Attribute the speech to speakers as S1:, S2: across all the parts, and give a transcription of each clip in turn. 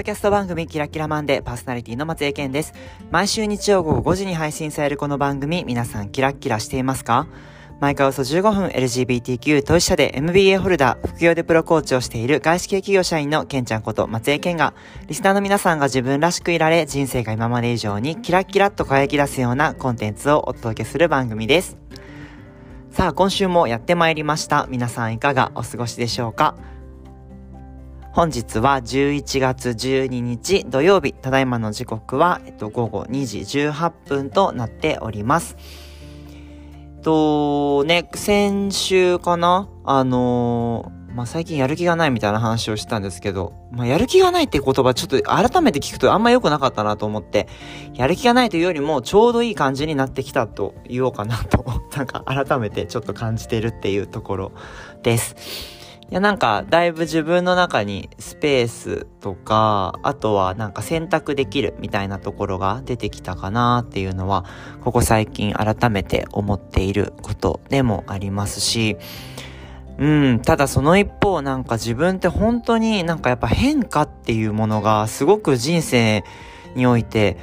S1: ドキャスト番組キラキラマンデーパーソナリティの松江健です。毎週日曜午後5時に配信されるこの番組、皆さんキラキラしていますか？毎回およそ15分 LGBTQ 当事者で MBA ホルダー、副業でプロコーチをしている外資系企業社員のケンちゃんこと松江健が、リスナーの皆さんが自分らしくいられ、人生が今まで以上にキラキラっと輝き出すようなコンテンツをお届けする番組です。さあ、今週もやってまいりました。皆さんいかがお過ごしでしょうか？本日は11月12日土曜日、ただいまの時刻は、えっと、午後2時18分となっております。えっと、ね、先週かな？あのー、まあ、最近やる気がないみたいな話をしたんですけど、まあ、やる気がないって言葉ちょっと改めて聞くとあんま良くなかったなと思って、やる気がないというよりもちょうどいい感じになってきたと言おうかなと、なんか改めてちょっと感じてるっていうところです。いやなんかだいぶ自分の中にスペースとかあとはなんか選択できるみたいなところが出てきたかなっていうのはここ最近改めて思っていることでもありますしうん、ただその一方なんか自分って本当になんかやっぱ変化っていうものがすごく人生において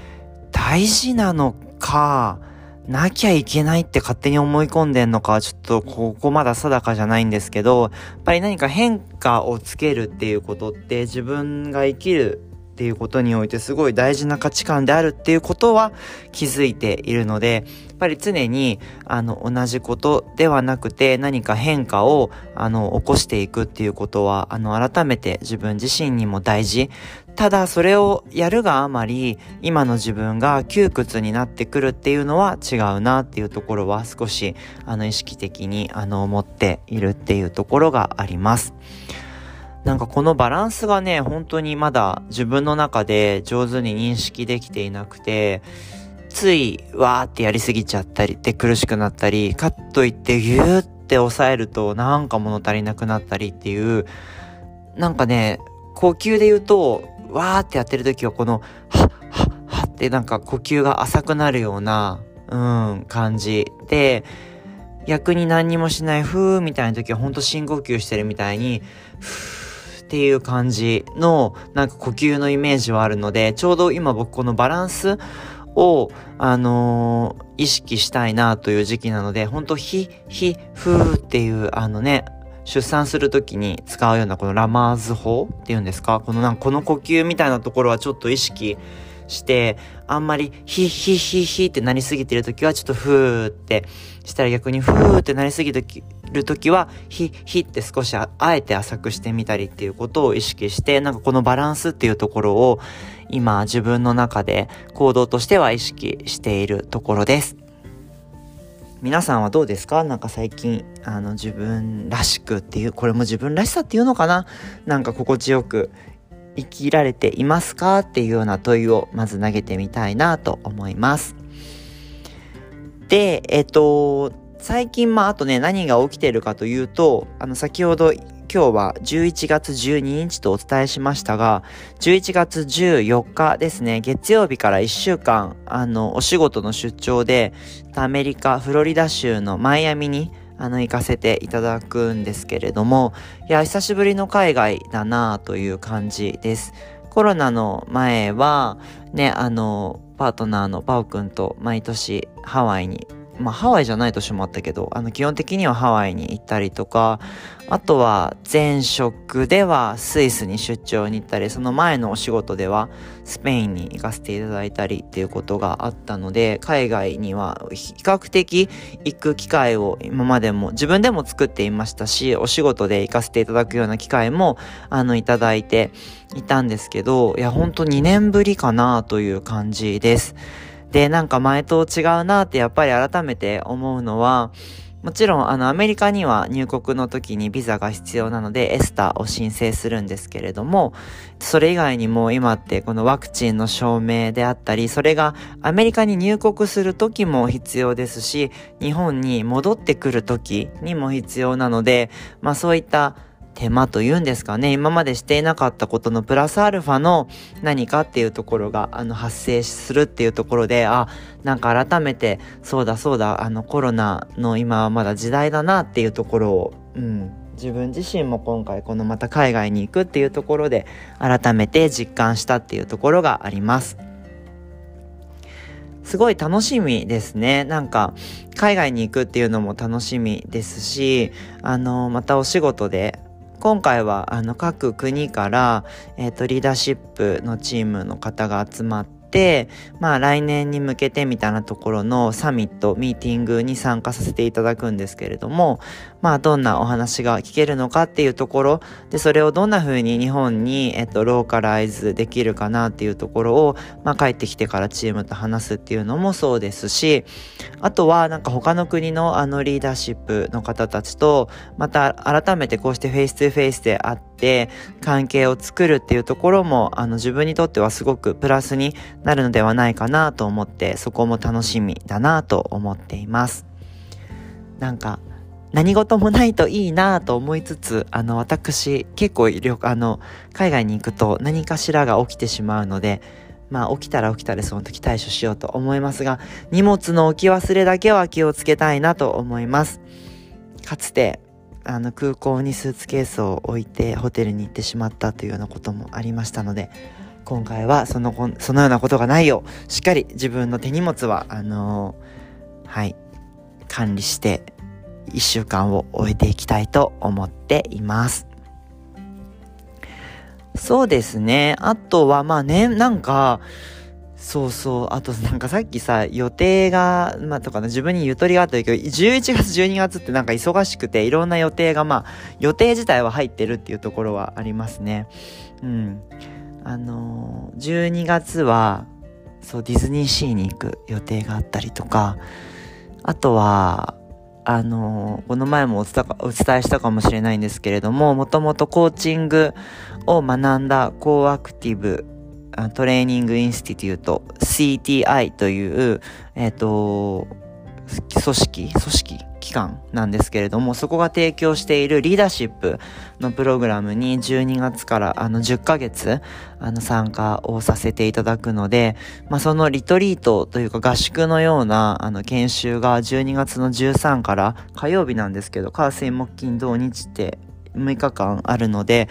S1: 大事なのかなきゃいけないって勝手に思い込んでんのか、ちょっとここまだ定かじゃないんですけど、やっぱり何か変化をつけるっていうことって自分が生きるっていうことにおいてすごい大事な価値観であるっていうことは気づいているので、やっぱり常にあの同じことではなくて何か変化をあの起こしていくっていうことはあの改めて自分自身にも大事。ただそれをやるがあまり今の自分が窮屈になってくるっていうのは違うなっていうところは少しあの意識的にあの思っているっていうところがあります。なんかこのバランスがね、本当にまだ自分の中で上手に認識できていなくて、ついわーってやりすぎちゃったりって苦しくなったり、カッといってギューって抑えるとなんか物足りなくなったりっていう、なんかね、呼吸で言うと、わーってやってる時はこの、はっ、はっ、はってなんか呼吸が浅くなるような、うん、感じ。で、逆に何にもしない、ふーみたいな時はほんと深呼吸してるみたいに、ふーっていう感じの、なんか呼吸のイメージはあるので、ちょうど今僕このバランスを、あのー、意識したいなという時期なので、ほんとひ、ひ、ふーっていう、あのね、出産する時に使うようなこのラマーズ法っていうんですか？このなんかこの呼吸みたいなところはちょっと意識して、あんまりヒッヒッヒッヒってなりすぎてる時はちょっとフーってしたら逆にフーってなりすぎる時はヒッヒって少しあえて浅くしてみたりっていうことを意識して、なんかこのバランスっていうところを今自分の中で行動としては意識しているところです。皆さんはどうですか？なんか最近、あの、自分らしくっていう、これも自分らしさっていうのかな？なんか心地よく生きられていますか？っていうような問いをまず投げてみたいなと思います。で、えっと、最近、まあ、あとね、何が起きてるかというと、あの、先ほど今日は11月12日とお伝えしましたが、11月14日ですね、月曜日から1週間、あの、お仕事の出張で、アメリカ、フロリダ州のマイアミに、あの、行かせていただくんですけれども、いや、久しぶりの海外だなという感じです。コロナの前は、ね、あの、パートナーのパオくんと毎年ハワイにまあハワイじゃない年もあったけど、あの基本的にはハワイに行ったりとか、あとは前職ではスイスに出張に行ったり、その前のお仕事ではスペインに行かせていただいたりっていうことがあったので、海外には比較的行く機会を今までも自分でも作っていましたし、お仕事で行かせていただくような機会もあのいただいていたんですけど、いやほんと2年ぶりかなという感じです。で、なんか前と違うなってやっぱり改めて思うのは、もちろん、あの、アメリカには入国の時にビザが必要なので、エスタを申請するんですけれども、それ以外にも今ってこのワクチンの証明であったり、それがアメリカに入国する時も必要ですし、日本に戻ってくる時にも必要なので、まあそういった手間というんですかね、今までしていなかったことのプラスアルファの何かっていうところが、あの、発生するっていうところで、あ、なんか改めて、そうだそうだ、あの、コロナの今はまだ時代だなっていうところを、うん、自分自身も今回このまた海外に行くっていうところで改めて実感したっていうところがあります。すごい楽しみですね。なんか、海外に行くっていうのも楽しみですし、あの、またお仕事で、今回は、あの、各国から、え、ー、と、リーダーシップのチームの方が集まって、まあ来年に向けてみたいなところのサミット、ミーティングに参加させていただくんですけれども、まあどんなお話が聞けるのかっていうところ、で、それをどんな風に日本に、えっと、ローカライズできるかなっていうところを、まあ帰ってきてからチームと話すっていうのもそうですし、あとはなんか他の国のあのリーダーシップの方たちと、また改めてこうしてフェイス2フェイスで会って、関係を作るっていうところも、あの自分にとってはすごくプラスになるのではないかなと思って、そこも楽しみだなと思っています。なんか、何事もないといいなと思いつつ、あの、私、結構、あの、海外に行くと何かしらが起きてしまうので、まあ起きたら起きたでその時対処しようと思いますが、荷物の置き忘れだけは気をつけたいなと思います。かつて、あの空港にスーツケースを置いてホテルに行ってしまったというようなこともありましたので、今回はその、そのようなことがないよう、しっかり自分の手荷物は、あのー、はい、管理して、一週間を終えていきたいと思っています。そうですね。あとは、まあね、なんか、そうそう。あとなんかさっきさ、予定が、まあとかね、自分にゆとりがあったけど、11月、12月ってなんか忙しくて、いろんな予定がまあ、予定自体は入ってるっていうところはありますね。うん。あのー、12月は、そう、ディズニーシーに行く予定があったりとか、あとは、あの、この前もお伝えしたかもしれないんですけれども、もともとコーチングを学んだ Co-Active Training Institute CTI という、えっ、ー、と、組織、組織機関なんですけれども、そこが提供しているリーダーシップのプログラムに12月からあの10ヶ月あの参加をさせていただくので、まあ、そのリトリートというか合宿のようなあの研修が12月の13から火曜日なんですけど、火水木金土日って6日間あるので、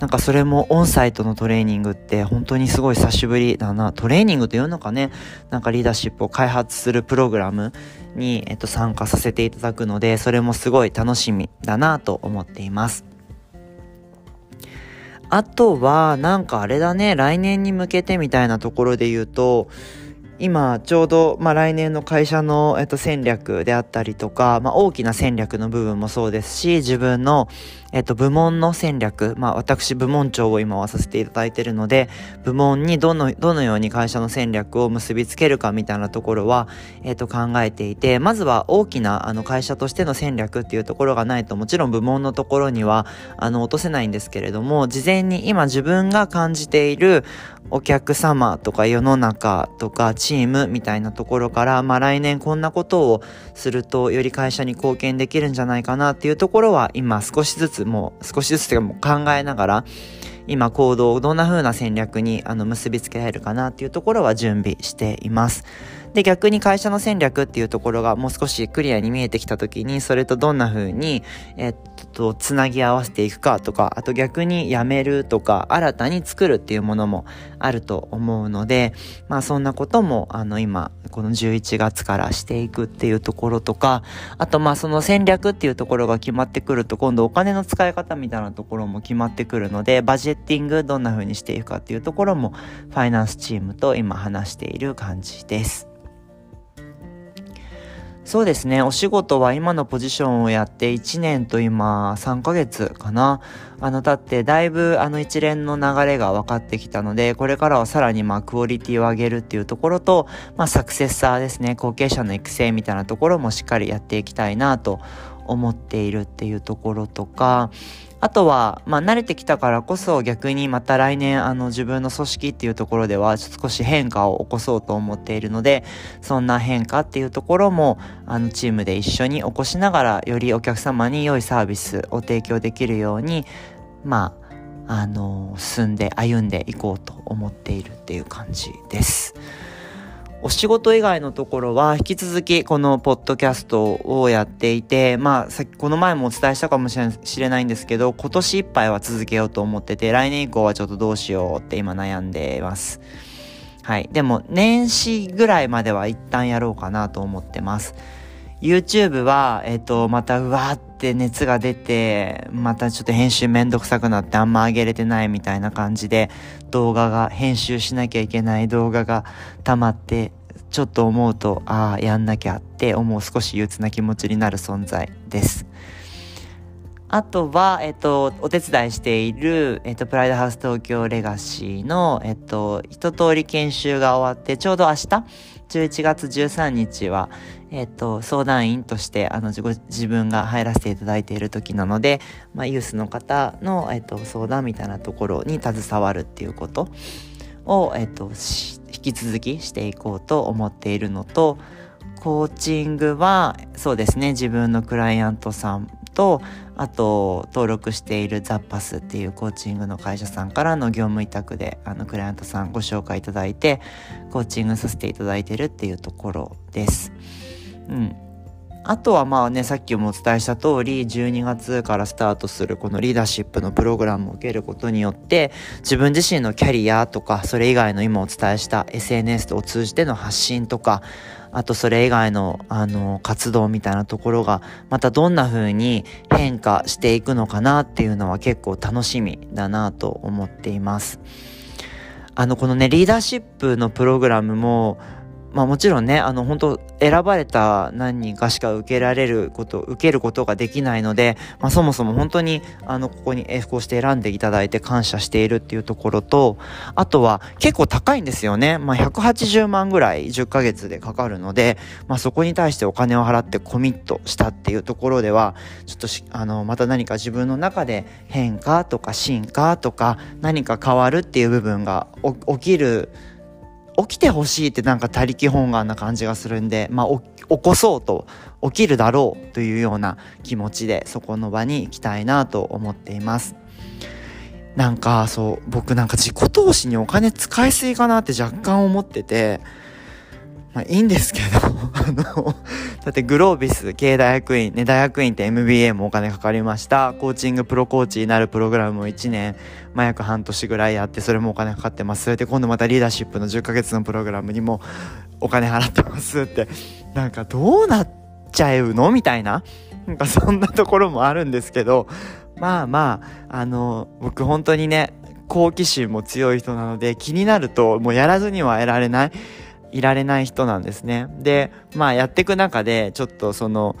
S1: なんかそれもオンサイトのトレーニングって本当にすごい久しぶりだな。トレーニングというのかね、なんかリーダーシップを開発するプログラムに、えっと、参加させていただくので、それもすごい楽しみだなと思っています。あとは、なんかあれだね、来年に向けてみたいなところで言うと、今ちょうど、まあ、来年の会社の、えっと、戦略であったりとか、まあ、大きな戦略の部分もそうですし、自分の、えっと、部門の戦略、まあ、私、部門長を今はさせていただいているので、部門にどの、どのように会社の戦略を結びつけるかみたいなところは、えっと、考えていて、まずは大きな、あの、会社としての戦略っていうところがないと、もちろん部門のところには、あの、落とせないんですけれども、事前に今自分が感じているお客様とか世の中とかチームみたいなところから、まあ、来年こんなことをすると、より会社に貢献できるんじゃないかなっていうところは、今少しずつつもう少しずつというかもう考えながら今行動をどんな風な戦略にあの結びつけられるかなっていうところは準備しています。で、逆に会社の戦略っていうところがもう少しクリアに見えてきた時に、それとどんな風に、えっと、つなぎ合わせていくかとか、あと逆にやめるとか、新たに作るっていうものもあると思うので、まあそんなことも、あの今、この11月からしていくっていうところとか、あとまあその戦略っていうところが決まってくると、今度お金の使い方みたいなところも決まってくるので、バジェッティングどんな風にしていくかっていうところも、ファイナンスチームと今話している感じです。そうですね。お仕事は今のポジションをやって1年と今3ヶ月かな。あの、経ってだいぶあの一連の流れが分かってきたので、これからはさらにまあクオリティを上げるっていうところと、まあサクセッサーですね。後継者の育成みたいなところもしっかりやっていきたいなと思っているっていうところとか、あとは、まあ、慣れてきたからこそ逆にまた来年、あの、自分の組織っていうところでは少し変化を起こそうと思っているので、そんな変化っていうところも、あの、チームで一緒に起こしながら、よりお客様に良いサービスを提供できるように、まあ、あの、進んで歩んでいこうと思っているっていう感じです。お仕事以外のところは引き続きこのポッドキャストをやっていて、まあ、さっきこの前もお伝えしたかもしれないんですけど、今年いっぱいは続けようと思ってて、来年以降はちょっとどうしようって今悩んでいます。はい。でも、年始ぐらいまでは一旦やろうかなと思ってます。YouTube は、えっ、と、またうわーって熱が出て、またちょっと編集めんどくさくなってあんま上げれてないみたいな感じで、動画が、編集しなきゃいけない動画が溜まって、ちょっと思うと、ああ、やんなきゃって思う少し憂鬱な気持ちになる存在です。あとは、えっと、お手伝いしている、えっと、プライドハウス東京レガシーの、えっと、一通り研修が終わって、ちょうど明日、11月13日は、えっと、相談員として、あの、自分が入らせていただいている時なので、まあ、ユースの方の、えっと、相談みたいなところに携わるっていうことを、えっと、引き続きしていこうと思っているのと、コーチングは、そうですね、自分のクライアントさんと、あと、登録しているザッパスっていうコーチングの会社さんからの業務委託で、あの、クライアントさんご紹介いただいて、コーチングさせていただいてるっていうところです。うん。あとはまあね、さっきもお伝えした通り、12月からスタートするこのリーダーシップのプログラムを受けることによって、自分自身のキャリアとか、それ以外の今お伝えした SNS を通じての発信とか、あとそれ以外の、あの、活動みたいなところが、またどんな風に変化していくのかなっていうのは結構楽しみだなと思っています。あの、このね、リーダーシップのプログラムも、まあもちろんね、あの本当選ばれた何人かしか受けられること、受けることができないので、まあそもそも本当にあのここにこうして選んでいただいて感謝しているっていうところと、あとは結構高いんですよね。まあ180万ぐらい10ヶ月でかかるので、まあそこに対してお金を払ってコミットしたっていうところでは、ちょっとあのまた何か自分の中で変化とか進化とか何か変わるっていう部分が起きる起きてほしいってなんか他力本願な感じがするんで、まあ、起こそうと、起きるだろうというような気持ちでそこの場に行きたいなと思っています。なんかそう、僕なんか自己投資にお金使いすぎかなって若干思ってて、まあいいんですけど、あの、だってグロービス経大学院、ね、大学院って MBA もお金かかりました。コーチングプロコーチになるプログラムを1年、まあ約半年ぐらいやって、それもお金かかってます。で今度またリーダーシップの10ヶ月のプログラムにもお金払ってますって、なんかどうなっちゃうの？みたいな。なんかそんなところもあるんですけど、まあまあ、あの、僕本当にね、好奇心も強い人なので気になるともうやらずには得られない。いられない人なんですね。で、まあやっていく中で、ちょっとその、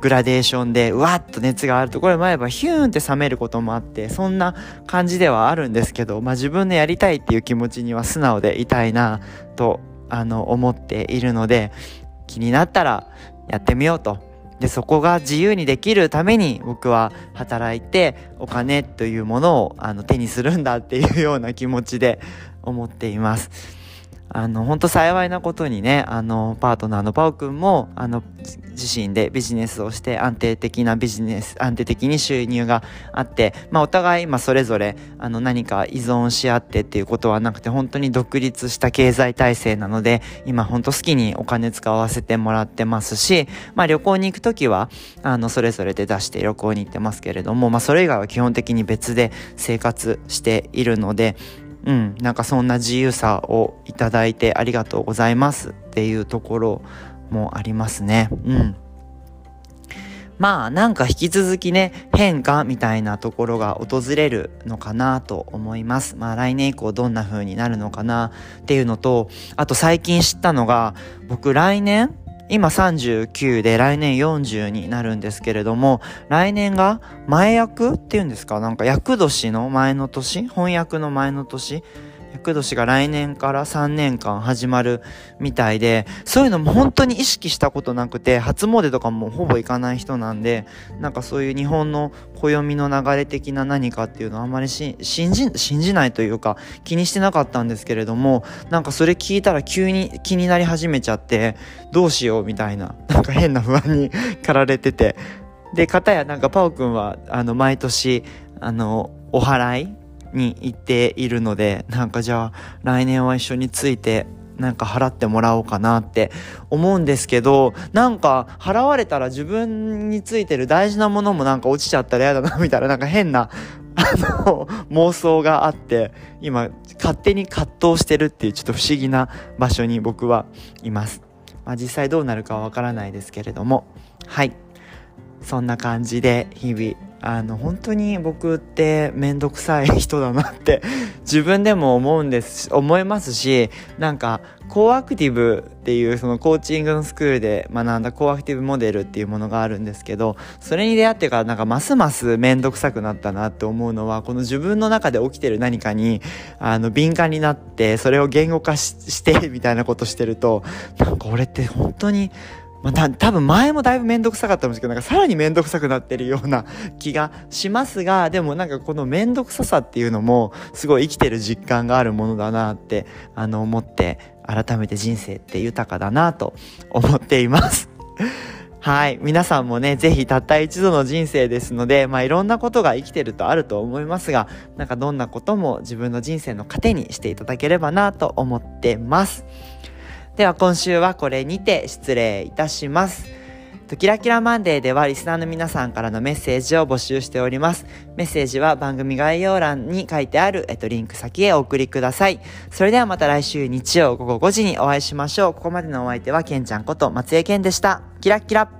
S1: グラデーションで、うわっと熱があるところもあれば、ヒューンって冷めることもあって、そんな感じではあるんですけど、まあ自分のやりたいっていう気持ちには素直でいたいな、と、あの、思っているので、気になったらやってみようと。で、そこが自由にできるために僕は働いてお金というものをあの手にするんだっていうような気持ちで思っています。あの、本当幸いなことにね、あの、パートナーのパオくんも、あの、自身でビジネスをして安定的なビジネス、安定的に収入があって、まあお互い、まあそれぞれ、あの、何か依存し合ってっていうことはなくて、本当に独立した経済体制なので、今本当好きにお金使わせてもらってますし、まあ旅行に行くときは、あの、それぞれで出して旅行に行ってますけれども、まあそれ以外は基本的に別で生活しているので、うん、なんかそんな自由さをいただいてありがとうございますっていうところもありますね。うん。まあなんか引き続きね、変化みたいなところが訪れるのかなと思います。まあ来年以降どんな風になるのかなっていうのと、あと最近知ったのが、僕来年今39で来年40になるんですけれども、来年が前役っていうんですか？なんか役年の前の年？翻訳の前の年？年が来年から3年間始まるみたいで、そういうのも本当に意識したことなくて、初詣とかもほぼ行かない人なんで、なんかそういう日本の暦の流れ的な何かっていうのはあんまり信じ、信じないというか気にしてなかったんですけれども、なんかそれ聞いたら急に気になり始めちゃって、どうしようみたいな、なんか変な不安に駆られてて、で、かたやなんかパオくんは、あの、毎年、あの、お祓いに行っているので、なんかじゃあ来年は一緒についてなんか払ってもらおうかなって思うんですけど、なんか払われたら自分についてる大事なものもなんか落ちちゃったら嫌だなみたいななんか変なあの、妄想があって、今、勝手に葛藤してるっていうちょっと不思議な場所に僕はいます。まあ実際どうなるかはわからないですけれども、はい。そんな感じで日々あの本当に僕って面倒くさい人だなって 自分でも思うんです思いますしなんかコーアクティブっていうそのコーチングのスクールで学んだコーアクティブモデルっていうものがあるんですけどそれに出会ってからなんかますます面倒くさくなったなって思うのはこの自分の中で起きてる何かにあの敏感になってそれを言語化してみたいなことしてるとなんか俺って本当にまあ、多分前もだいぶめんどくさかったんですけど、なんかさらにめんどくさくなってるような気がしますが、でもなんかこのめんどくささっていうのも、すごい生きてる実感があるものだなって、あの、思って、改めて人生って豊かだなと思っています。はい。皆さんもね、ぜひたった一度の人生ですので、まあいろんなことが生きてるとあると思いますが、なんかどんなことも自分の人生の糧にしていただければなと思ってます。では今週はこれにて失礼いたします。とキラキラマンデーではリスナーの皆さんからのメッセージを募集しております。メッセージは番組概要欄に書いてある、えっと、リンク先へお送りください。それではまた来週日曜午後5時にお会いしましょう。ここまでのお相手はケンちゃんこと松江健でした。キラキラ